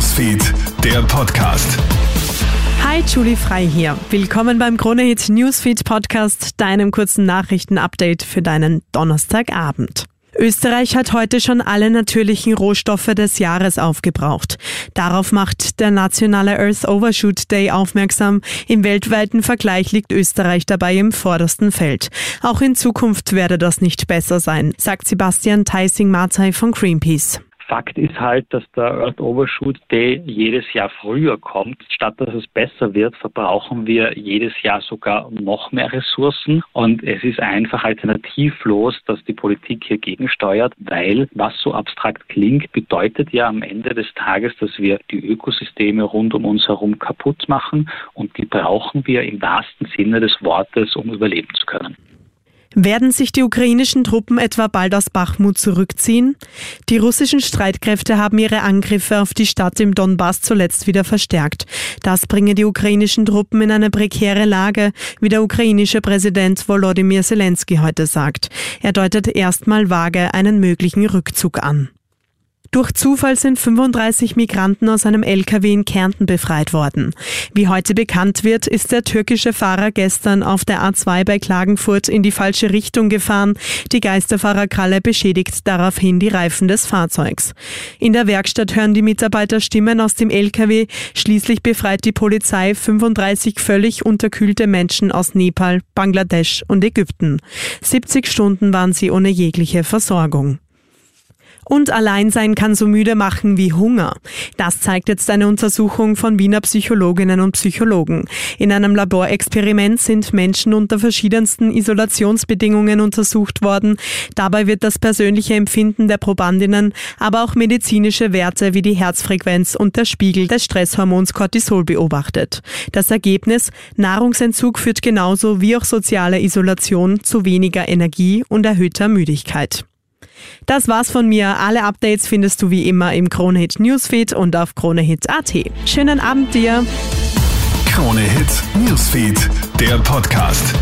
Newsfeed, der Podcast. Hi, Julie Frei hier. Willkommen beim Kronehit Newsfeed Podcast, deinem kurzen Nachrichtenupdate für deinen Donnerstagabend. Österreich hat heute schon alle natürlichen Rohstoffe des Jahres aufgebraucht. Darauf macht der nationale Earth Overshoot Day aufmerksam. Im weltweiten Vergleich liegt Österreich dabei im vordersten Feld. Auch in Zukunft werde das nicht besser sein, sagt Sebastian Theising-Marzai von Greenpeace. Fakt ist halt, dass der Earth Overshoot Day jedes Jahr früher kommt. Statt dass es besser wird, verbrauchen wir jedes Jahr sogar noch mehr Ressourcen. Und es ist einfach alternativlos, dass die Politik hier gegensteuert, weil was so abstrakt klingt, bedeutet ja am Ende des Tages, dass wir die Ökosysteme rund um uns herum kaputt machen. Und die brauchen wir im wahrsten Sinne des Wortes, um überleben zu können. Werden sich die ukrainischen Truppen etwa bald aus Bachmut zurückziehen? Die russischen Streitkräfte haben ihre Angriffe auf die Stadt im Donbass zuletzt wieder verstärkt. Das bringe die ukrainischen Truppen in eine prekäre Lage, wie der ukrainische Präsident Volodymyr Zelensky heute sagt. Er deutet erstmal vage einen möglichen Rückzug an. Durch Zufall sind 35 Migranten aus einem LKW in Kärnten befreit worden. Wie heute bekannt wird, ist der türkische Fahrer gestern auf der A2 bei Klagenfurt in die falsche Richtung gefahren. Die Geisterfahrerkralle beschädigt daraufhin die Reifen des Fahrzeugs. In der Werkstatt hören die Mitarbeiter Stimmen aus dem LKW. Schließlich befreit die Polizei 35 völlig unterkühlte Menschen aus Nepal, Bangladesch und Ägypten. 70 Stunden waren sie ohne jegliche Versorgung. Und Alleinsein kann so müde machen wie Hunger. Das zeigt jetzt eine Untersuchung von Wiener Psychologinnen und Psychologen. In einem Laborexperiment sind Menschen unter verschiedensten Isolationsbedingungen untersucht worden. Dabei wird das persönliche Empfinden der Probandinnen, aber auch medizinische Werte wie die Herzfrequenz und der Spiegel des Stresshormons Cortisol beobachtet. Das Ergebnis, Nahrungsentzug führt genauso wie auch soziale Isolation zu weniger Energie und erhöhter Müdigkeit. Das war's von mir. Alle Updates findest du wie immer im Kronehit Newsfeed und auf kronehit.at. Schönen Abend dir. Kronehit Newsfeed, der Podcast.